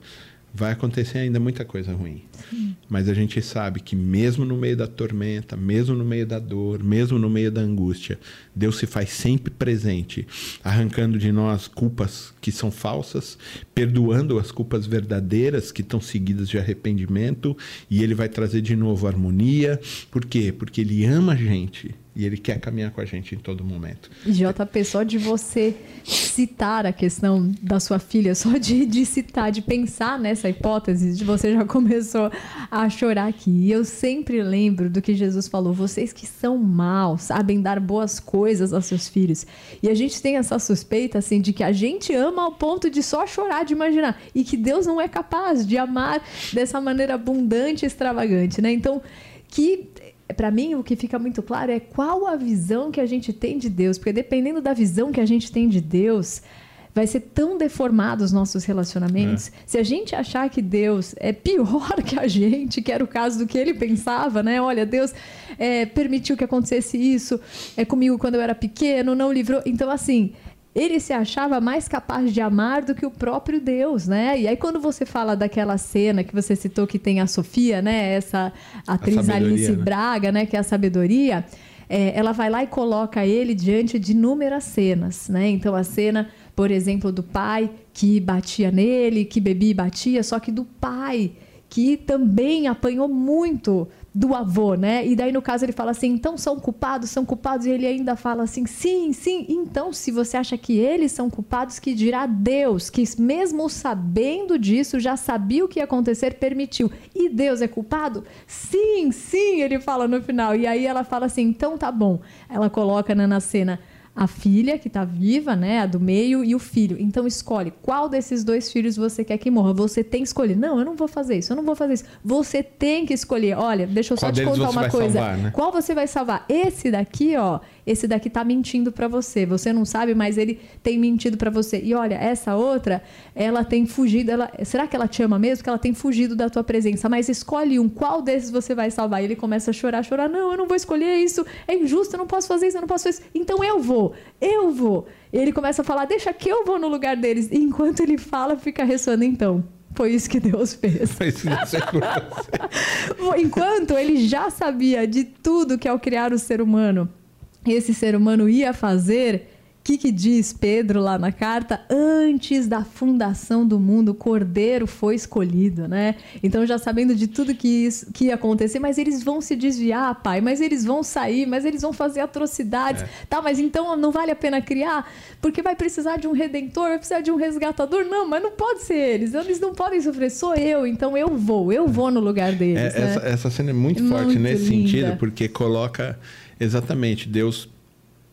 vai acontecer ainda muita coisa ruim. Sim. Mas a gente sabe que mesmo no meio da tormenta, mesmo no meio da dor, mesmo no meio da angústia, Deus se faz sempre presente, arrancando de nós culpas que são falsas, perdoando as culpas verdadeiras que estão seguidas de arrependimento, e ele vai trazer de novo harmonia. Por quê? Porque ele ama a gente e ele quer caminhar com a gente em todo momento. JP, só de você citar a questão da sua filha, só de, de citar, de pensar nessa hipótese, de você já começou a chorar aqui. E eu sempre lembro do que Jesus falou: vocês que são maus, sabem dar boas coisas aos seus filhos. E a gente tem essa suspeita, assim, de que a gente ama ao ponto de só chorar, de imaginar. E que Deus não é capaz de amar dessa maneira abundante e extravagante, né? Então, que para mim, o que fica muito claro é qual a visão que a gente tem de Deus, porque dependendo da visão que a gente tem de Deus, vai ser tão deformado os nossos relacionamentos. É. Se a gente achar que Deus é pior que a gente, que era o caso do que ele pensava, né? Olha, Deus é, permitiu que acontecesse isso é comigo quando eu era pequeno, não livrou. Então, assim, ele se achava mais capaz de amar do que o próprio Deus, né? E aí quando você fala daquela cena que você citou que tem a Sofia, né? Essa atriz Alice né? Braga, né? Que é a sabedoria. É, ela vai lá e coloca ele diante de inúmeras cenas, né? Então a cena, por exemplo, do pai que batia nele, que bebia e batia, só que do pai que também apanhou muito do avô, né? E daí, no caso, ele fala assim: então são culpados, são culpados, e ele ainda fala assim: sim, sim. Então, se você acha que eles são culpados, que dirá Deus, que mesmo sabendo disso, já sabia o que ia acontecer, permitiu. E Deus é culpado? Sim, sim, ele fala no final. E aí ela fala assim: então tá bom. Ela coloca né, na cena a filha que está viva, né, a do meio e o filho. Então escolhe qual desses dois filhos você quer que morra. Você tem que escolher. Não, eu não vou fazer isso. Eu não vou fazer isso. Você tem que escolher. Olha, deixa eu só qual te contar uma coisa. Salvar, né? Qual você vai salvar? Esse daqui, ó, esse daqui tá mentindo para você. Você não sabe, mas ele tem mentido para você. E olha, essa outra, ela tem fugido. Ela, será que ela te ama mesmo? Que ela tem fugido da tua presença. Mas escolhe um. Qual desses você vai salvar? E ele começa a chorar, chorar. Não, eu não vou escolher isso. É injusto. Eu não posso fazer isso. Eu não posso fazer isso. Então eu vou. Eu vou. E ele começa a falar, deixa que eu vou no lugar deles. E enquanto ele fala, fica ressoando então. Foi isso que Deus fez. Foi isso que Deus fez. Enquanto ele já sabia de tudo que ao criar o ser humano, esse ser humano ia fazer, que, que diz Pedro lá na carta? Antes da fundação do mundo, o Cordeiro foi escolhido, né? Então, já sabendo de tudo que, isso, que ia acontecer, mas eles vão se desviar, pai, mas eles vão sair, mas eles vão fazer atrocidades. É. Tá, mas então não vale a pena criar? Porque vai precisar de um redentor, vai precisar de um resgatador? Não, mas não pode ser eles. Eles não podem sofrer, sou eu, então eu vou, eu vou no lugar deles. É, né? essa, essa, cena é muito, muito forte nesse linda. sentido, porque coloca exatamente Deus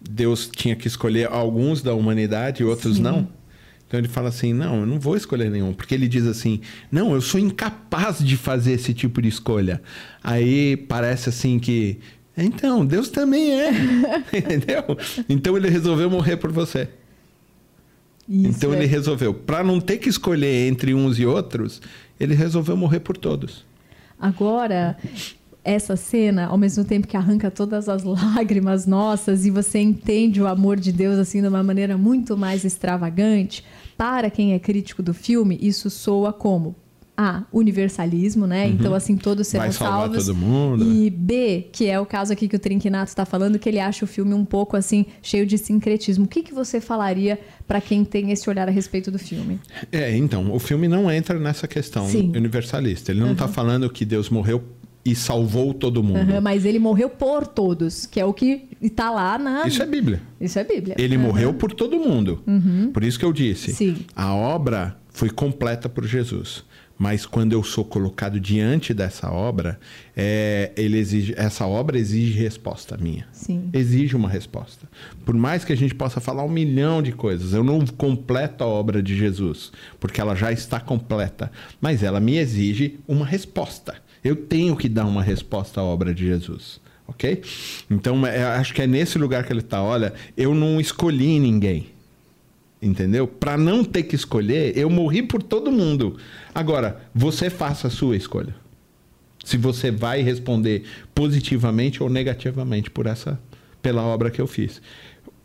Deus tinha que escolher alguns da humanidade e outros Sim. não. Então ele fala assim: não, eu não vou escolher nenhum. Porque ele diz assim: não, eu sou incapaz de fazer esse tipo de escolha. Aí parece assim que. Então, Deus também é. Entendeu? Então ele resolveu morrer por você. Isso então é. ele resolveu, para não ter que escolher entre uns e outros, ele resolveu morrer por todos. Agora, essa cena, ao mesmo tempo que arranca todas as lágrimas nossas e você entende o amor de Deus assim de uma maneira muito mais extravagante, para quem é crítico do filme, isso soa como a universalismo, né? Uhum. Então, assim, todos serão Vai salvar salvos. todo mundo. E B, que é o caso aqui que o Trinquinato está falando, que ele acha o filme um pouco assim, cheio de sincretismo. O que, que você falaria para quem tem esse olhar a respeito do filme? É, então, o filme não entra nessa questão Sim. universalista. Ele não está uhum. falando que Deus morreu e salvou todo mundo. Uhum, mas ele morreu por todos, que é o que está lá na. Isso é Bíblia. Isso é Bíblia. Ele uhum. morreu por todo mundo. Uhum. Por isso que eu disse. Sim. A obra foi completa por Jesus. Mas quando eu sou colocado diante dessa obra, é, ele exige, essa obra exige resposta minha. Sim. Exige uma resposta. Por mais que a gente possa falar um milhão de coisas, eu não completo a obra de Jesus, porque ela já está completa. Mas ela me exige uma resposta. Eu tenho que dar uma resposta à obra de Jesus. Ok? Então, é, acho que é nesse lugar que ele está. Olha, eu não escolhi ninguém entendeu? Para não ter que escolher, eu morri por todo mundo. Agora, você faça a sua escolha. Se você vai responder positivamente ou negativamente por essa pela obra que eu fiz.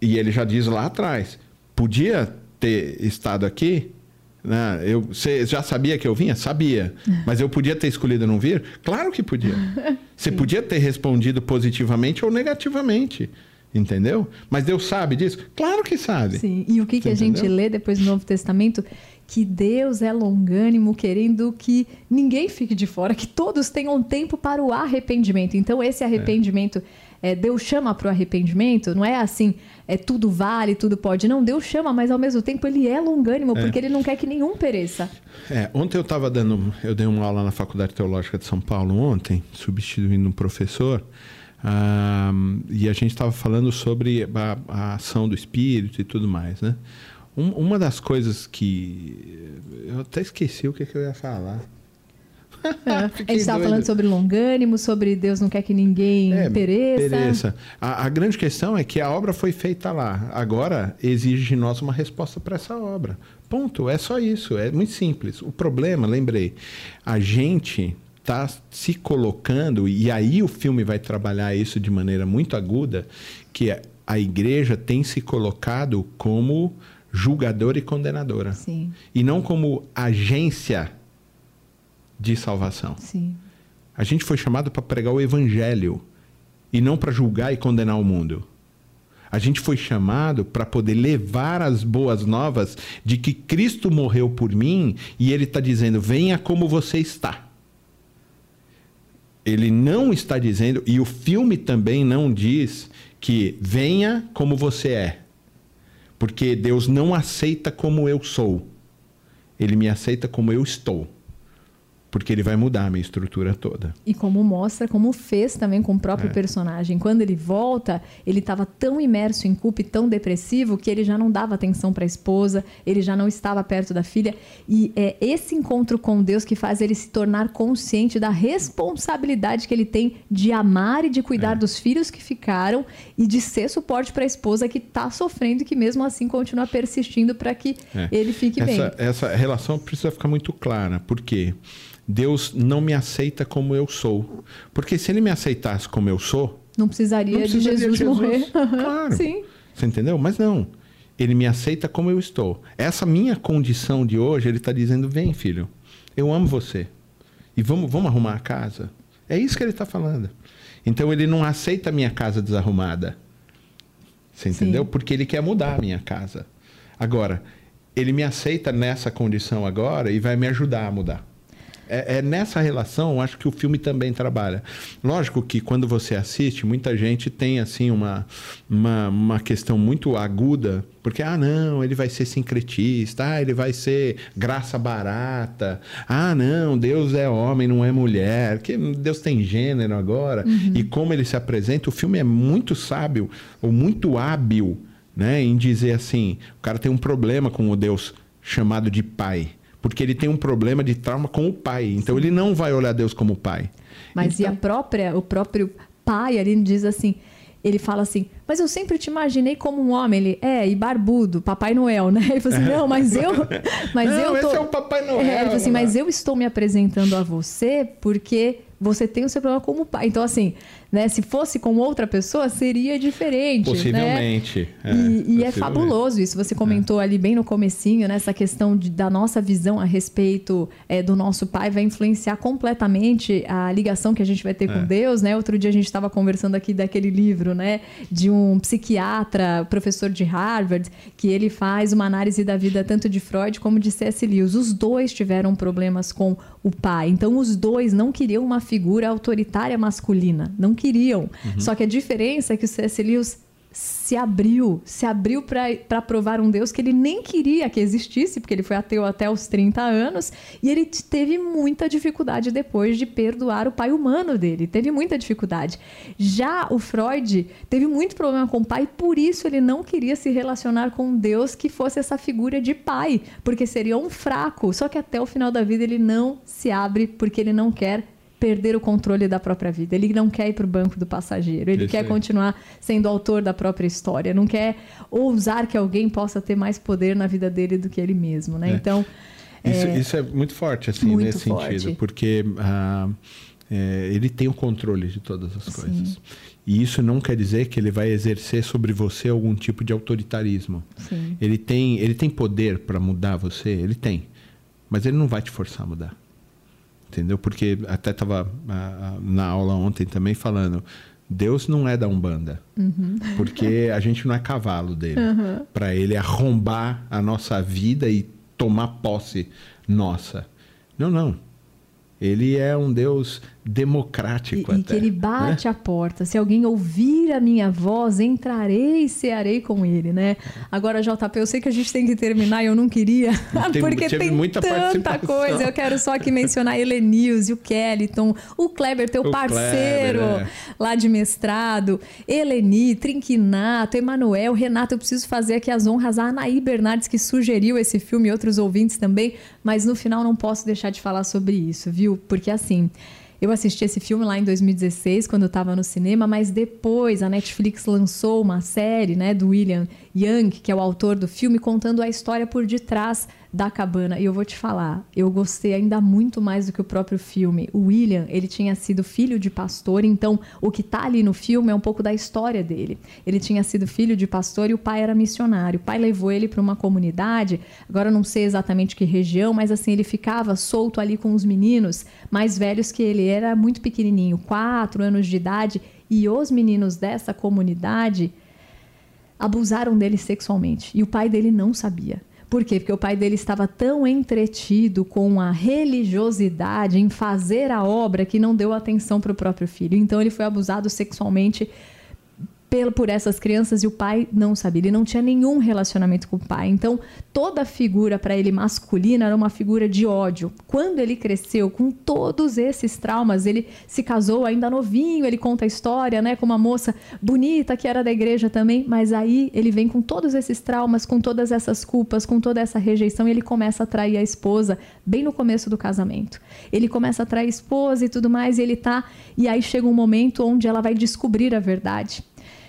E ele já diz lá atrás, podia ter estado aqui, né? Eu, você já sabia que eu vinha? Sabia. Mas eu podia ter escolhido não vir? Claro que podia. Você podia ter respondido positivamente ou negativamente. Entendeu? Mas Deus sabe disso? Claro que sabe. Sim. E o que, que a gente lê depois do Novo Testamento? Que Deus é longânimo, querendo que ninguém fique de fora, que todos tenham tempo para o arrependimento. Então, esse arrependimento, é. É, Deus chama para o arrependimento, não é assim, é tudo vale, tudo pode. Não, Deus chama, mas ao mesmo tempo ele é longânimo, é. porque ele não quer que nenhum pereça. É, ontem eu estava dando, eu dei uma aula na Faculdade Teológica de São Paulo ontem, substituindo um professor. E a gente estava falando sobre a, a, ação do espírito e tudo mais, né? Um, uma das coisas que eu até esqueci o que, que eu ia falar. É, a gente estava falando sobre longânimo, sobre Deus não quer que ninguém é, pereça. pereça. A, a, grande questão é que a obra foi feita lá. Agora exige de nós uma resposta para essa obra. Ponto. É só isso. É muito simples. O problema, lembrei, a gente está se colocando, e aí o filme vai trabalhar isso de maneira muito aguda, que a igreja tem se colocado como julgadora e condenadora. Sim. E não como agência de salvação. Sim. A gente foi chamado para pregar o evangelho e não para julgar e condenar o mundo. A gente foi chamado para poder levar as boas novas de que Cristo morreu por mim e Ele está dizendo: venha como você está ele não está dizendo, e o filme também não diz que venha como você é. Porque Deus não aceita como eu sou. Ele me aceita como eu estou porque ele vai mudar a minha estrutura toda. E como mostra, como fez também com o próprio é. personagem. Quando ele volta, ele estava tão imerso em culpa e tão depressivo que ele já não dava atenção para a esposa, ele já não estava perto da filha. E é esse encontro com Deus que faz ele se tornar consciente da responsabilidade que ele tem de amar e de cuidar é. dos filhos que ficaram e de ser suporte para a esposa que está sofrendo e que mesmo assim continua persistindo para que é. ele fique essa, bem. Essa relação precisa ficar muito clara, porque quê? Deus não me aceita como eu sou. Porque se ele me aceitasse como eu sou. Não precisaria, não precisaria de, Jesus de, Jesus morrer. Claro. Sim. Você entendeu? Mas não. Ele me aceita como eu estou. Essa minha condição de hoje, ele está dizendo: vem, filho, eu amo você. E vamos, vamos arrumar a casa. É isso que ele está falando. Então ele não aceita a minha casa desarrumada. Você entendeu? Sim. Porque ele quer mudar a minha casa. Agora, ele me aceita nessa condição agora e vai me ajudar a mudar. É, é, nessa relação, acho que o filme também trabalha. Lógico que quando você assiste, muita gente tem assim uma, uma, uma questão muito aguda, porque, ah, não, ele vai ser sincretista, ah, ele vai ser graça barata, ah, não, Deus é homem, não é mulher, que Deus tem gênero agora. Uhum. E como ele se apresenta, o filme é muito sábio, ou muito hábil, né, em dizer assim: o cara tem um problema com o Deus chamado de pai porque ele tem um problema de trauma com o pai. Então Sim. ele não vai olhar Deus como pai. Mas então... e a própria, o próprio pai ali diz assim, ele fala assim, mas eu sempre te imaginei como um homem. Ele, é, e barbudo, Papai Noel, né? Ele falou assim, não, mas eu... Mas não, eu tô... esse é o Papai Noel. É, ele falou assim, mas eu estou me apresentando a você porque você tem o seu problema como pai. Então, assim, né, se fosse com outra pessoa, seria diferente. Né? Possivelmente. Né? É, e, e é fabuloso isso. Você comentou é. ali bem no comecinho, né, essa questão de, da nossa visão a respeito é, do nosso pai vai influenciar completamente a ligação que a gente vai ter com é. Deus. Né? Outro dia a gente estava conversando aqui daquele livro né, de um psiquiatra, professor de Harvard, que ele faz uma análise da vida tanto de Freud como de C.S. Lewis. Os dois tiveram problemas com o pai. Então, os dois não queriam uma figura autoritária masculina. Não queriam. Uhum. Só que a diferença é que o C.S. Lewis se abriu, se abriu para provar um Deus que ele nem queria que existisse, porque ele foi ateu até os 30 anos, e ele teve muita dificuldade depois de perdoar o pai humano dele, teve muita dificuldade. Já o Freud teve muito problema com o pai, por isso ele não queria se relacionar com um Deus que fosse essa figura de pai, porque seria um fraco. Só que até o final da vida ele não se abre porque ele não quer perder o controle da própria vida. Ele não quer ir para o banco do passageiro. Ele Isso quer aí. continuar sendo autor da própria história. Não quer ousar que alguém possa ter mais poder na vida dele do que ele mesmo, né? É. Então isso é, isso é, muito forte assim muito nesse forte. sentido, porque ah, é, ele tem o controle de todas as Sim. coisas. E isso não quer dizer que ele vai exercer sobre você algum tipo de autoritarismo. Sim. Ele tem ele tem poder para mudar você, ele tem, mas ele não vai te forçar a mudar entendeu? Porque até estava na aula ontem também falando, Deus não é da Umbanda, uhum. porque a gente não é cavalo dele, uhum. para ele arrombar a nossa vida e tomar posse nossa. Não, não. Ele é um Deus democrático. E, até, e que ele bate né? a porta. Se alguém ouvir a minha voz, entrarei e cearei com ele, né? Agora, JP, eu sei que a gente tem que terminar e eu não queria, tem, porque tem muita tanta coisa. Eu quero só aqui mencionar Elenils, o Kellyton, o Kleber, teu o parceiro Kleber, é. lá de mestrado, Eleni, Trinquinato, Emanuel, Renato. Eu preciso fazer aqui as honras à Anaí Bernardes, que sugeriu esse filme e outros ouvintes também, mas no final não posso deixar de falar sobre isso, viu? Porque assim. Eu assisti esse filme lá em 2016, quando eu estava no cinema, mas depois a Netflix lançou uma série né, do William Young, que é o autor do filme, contando a história por detrás da cabana. E eu vou te falar, eu gostei ainda muito mais do que o próprio filme. O William, ele tinha sido filho de pastor, então o que tá ali no filme é um pouco da história dele. Ele tinha sido filho de pastor e o pai era missionário. O pai levou ele para uma comunidade, agora eu não sei exatamente que região, mas assim, ele ficava solto ali com os meninos mais velhos que ele. Era muito pequenininho, quatro anos de idade, e os meninos dessa comunidade abusaram dele sexualmente. E o pai dele não sabia. Por quê? Porque o pai dele estava tão entretido com a religiosidade em fazer a obra que não deu atenção para o próprio filho. Então ele foi abusado sexualmente por essas crianças e o pai não sabia. Ele não tinha nenhum relacionamento com o pai. Então, toda figura para ele masculina era uma figura de ódio. Quando ele cresceu com todos esses traumas, ele se casou ainda novinho, ele conta a história, né, com uma moça bonita que era da igreja também, mas aí ele vem com todos esses traumas, com todas essas culpas, com toda essa rejeição e ele começa a trair a esposa bem no começo do casamento. Ele começa a trair a esposa e tudo mais, e ele tá e aí chega um momento onde ela vai descobrir a verdade.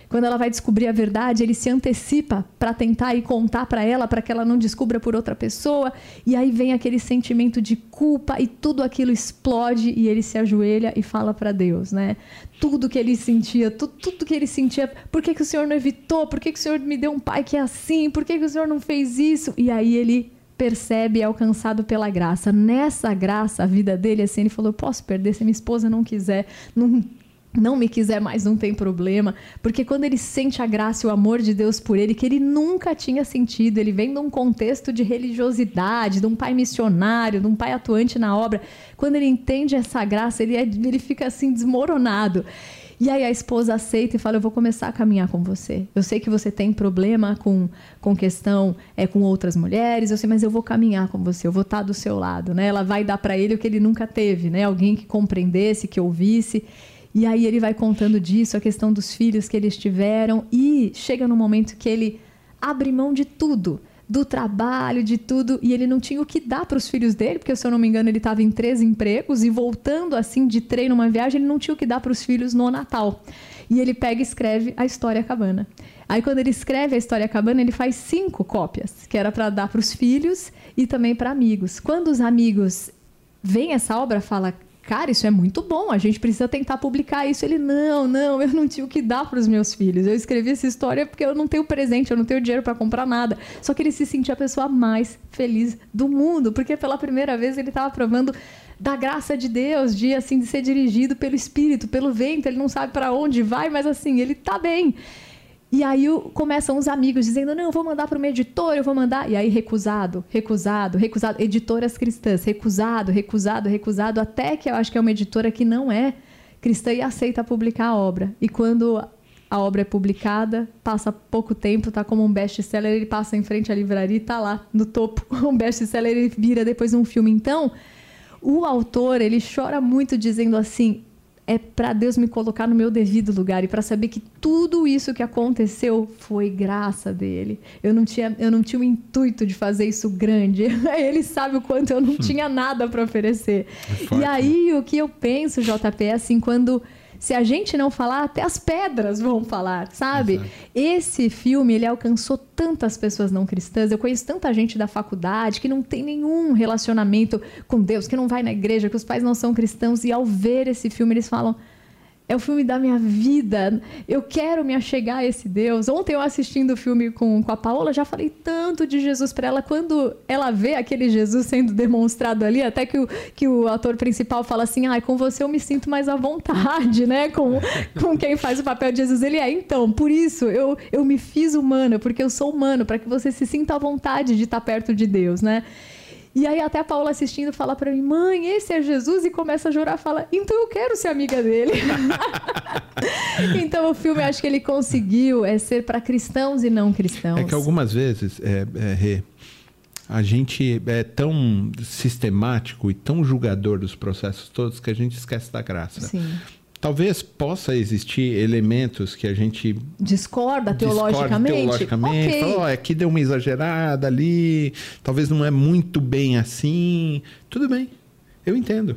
Quando ela vai descobrir a verdade, ele se antecipa para tentar e contar para ela, para que ela não descubra por outra pessoa. E aí vem aquele sentimento de culpa e tudo aquilo explode e ele se ajoelha e fala para Deus, né? Tudo que ele sentia, tudo, tudo que ele sentia. Por que, que o Senhor não evitou? Por que, que o Senhor me deu um pai que é assim? Por que, que o Senhor não fez isso? E aí ele percebe é alcançado pela graça. Nessa graça, a vida dele, assim, ele falou: posso perder se minha esposa não quiser, não não me quiser mais, não tem problema. Porque quando ele sente a graça e o amor de Deus por ele, que ele nunca tinha sentido, ele vem de um contexto de religiosidade, de um pai missionário, de um pai atuante na obra. Quando ele entende essa graça, ele, é, ele fica assim desmoronado. E aí a esposa aceita e fala: Eu vou começar a caminhar com você. Eu sei que você tem problema com, com questão é, com outras mulheres, eu sei, mas eu vou caminhar com você, eu vou estar do seu lado. Né? Ela vai dar para ele o que ele nunca teve, né? alguém que compreendesse, que ouvisse. E aí ele vai contando disso, a questão dos filhos que eles tiveram, e chega no momento que ele abre mão de tudo, do trabalho, de tudo, e ele não tinha o que dar para os filhos dele, porque se eu não me engano ele estava em três empregos e voltando assim de treino uma viagem, ele não tinha o que dar para os filhos no Natal. E ele pega e escreve a história cabana. Aí quando ele escreve a história cabana, ele faz cinco cópias, que era para dar para os filhos e também para amigos. Quando os amigos veem essa obra, fala cara, isso é muito bom, a gente precisa tentar publicar isso. Ele, não, não, eu não tinha o que dar para os meus filhos. Eu escrevi essa história porque eu não tenho presente, eu não tenho dinheiro para comprar nada. Só que ele se sentia a pessoa mais feliz do mundo, porque pela primeira vez ele estava provando da graça de Deus, de assim de ser dirigido pelo espírito, pelo vento, ele não sabe para onde vai, mas assim, ele tá bem. E aí começam os amigos dizendo: não, eu vou mandar para uma editora, eu vou mandar. E aí, recusado, recusado, recusado. Editoras cristãs, recusado, recusado, recusado, até que eu acho que é uma editora que não é cristã e aceita publicar a obra. E quando a obra é publicada, passa pouco tempo, tá como um best-seller, ele passa em frente à livraria e tá lá no topo, um best-seller, ele vira depois um filme. Então, o autor, ele chora muito dizendo assim: é para Deus me colocar no meu devido lugar e para saber que tudo isso que aconteceu foi graça dele. Eu não tinha, eu não tinha o intuito de fazer isso grande. Ele sabe o quanto eu não hum. tinha nada para oferecer. É e aí o que eu penso, JP, é assim, quando se a gente não falar, até as pedras vão falar, sabe? Exato. Esse filme, ele alcançou tantas pessoas não cristãs. Eu conheço tanta gente da faculdade que não tem nenhum relacionamento com Deus, que não vai na igreja, que os pais não são cristãos. E ao ver esse filme, eles falam: é o filme da minha vida. Eu quero me achegar a esse Deus. Ontem eu assistindo o filme com, com a Paola, já falei tanto de Jesus para ela. Quando ela vê aquele Jesus sendo demonstrado ali, até que o, que o ator principal fala assim: ah, com você eu me sinto mais à vontade, né? Com, com quem faz o papel de Jesus. Ele é, então, por isso eu, eu me fiz humana, porque eu sou humano, para que você se sinta à vontade de estar perto de Deus, né? E aí até a Paula assistindo fala para mim, mãe, esse é Jesus, e começa a jurar, fala, então eu quero ser amiga dele. então o filme, acho que ele conseguiu é ser para cristãos e não cristãos. É que algumas vezes, é, é, a gente é tão sistemático e tão julgador dos processos todos que a gente esquece da graça. Sim. Talvez possa existir elementos que a gente discorda teologicamente. Discorda teologicamente. Okay. Fala, oh, aqui deu uma exagerada ali, talvez não é muito bem assim. Tudo bem, eu entendo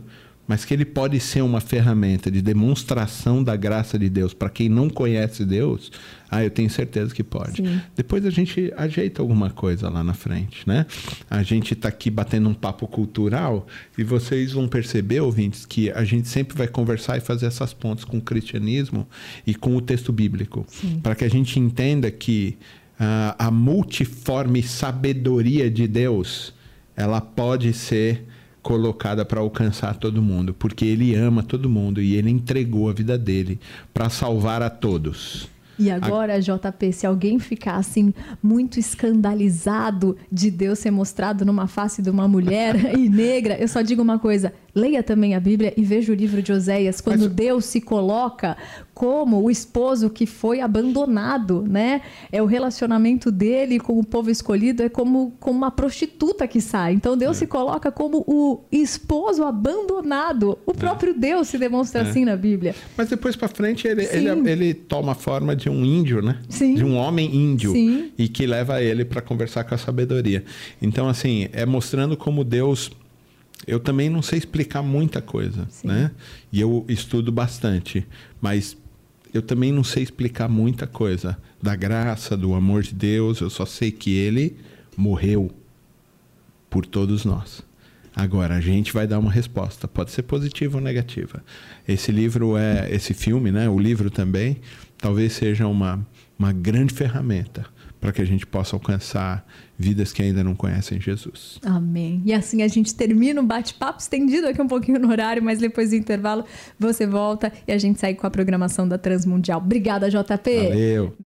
mas que ele pode ser uma ferramenta de demonstração da graça de Deus para quem não conhece Deus, ah, eu tenho certeza que pode. Sim. Depois a gente ajeita alguma coisa lá na frente, né? A gente está aqui batendo um papo cultural e vocês vão perceber, ouvintes, que a gente sempre vai conversar e fazer essas pontes com o cristianismo e com o texto bíblico, para que a gente entenda que uh, a multiforme sabedoria de Deus, ela pode ser colocada para alcançar todo mundo, porque ele ama todo mundo e ele entregou a vida dele para salvar a todos. E agora. JP, se alguém ficar assim muito escandalizado de Deus ser mostrado numa face de uma mulher e negra, eu só digo uma coisa: leia também a Bíblia e veja o livro de Oséias, quando Mas... Deus se coloca como o esposo que foi abandonado, né? É o relacionamento dele com o povo escolhido é como, como uma prostituta que sai. Então Deus é. se coloca como o esposo abandonado. O próprio é. Deus se demonstra é. assim na Bíblia. Mas depois para frente ele, ele, ele, toma a forma de um índio, né? Sim. De um homem índio Sim. e que leva ele para conversar com a sabedoria. Então assim é mostrando como Deus eu também não sei explicar muita coisa, Sim. né? E eu estudo bastante, mas eu também não sei explicar muita coisa da graça, do amor de Deus. Eu só sei que ele morreu por todos nós. Agora, a gente vai dar uma resposta, pode ser positiva ou negativa. Esse livro é, esse filme, né, o livro também, talvez seja uma, uma grande ferramenta para que a gente possa alcançar vidas que ainda não conhecem Jesus. Amém. E assim a gente termina um bate-papo estendido aqui um pouquinho no horário, mas depois do intervalo você volta e a gente segue com a programação da Transmundial. Obrigada, JP. Valeu.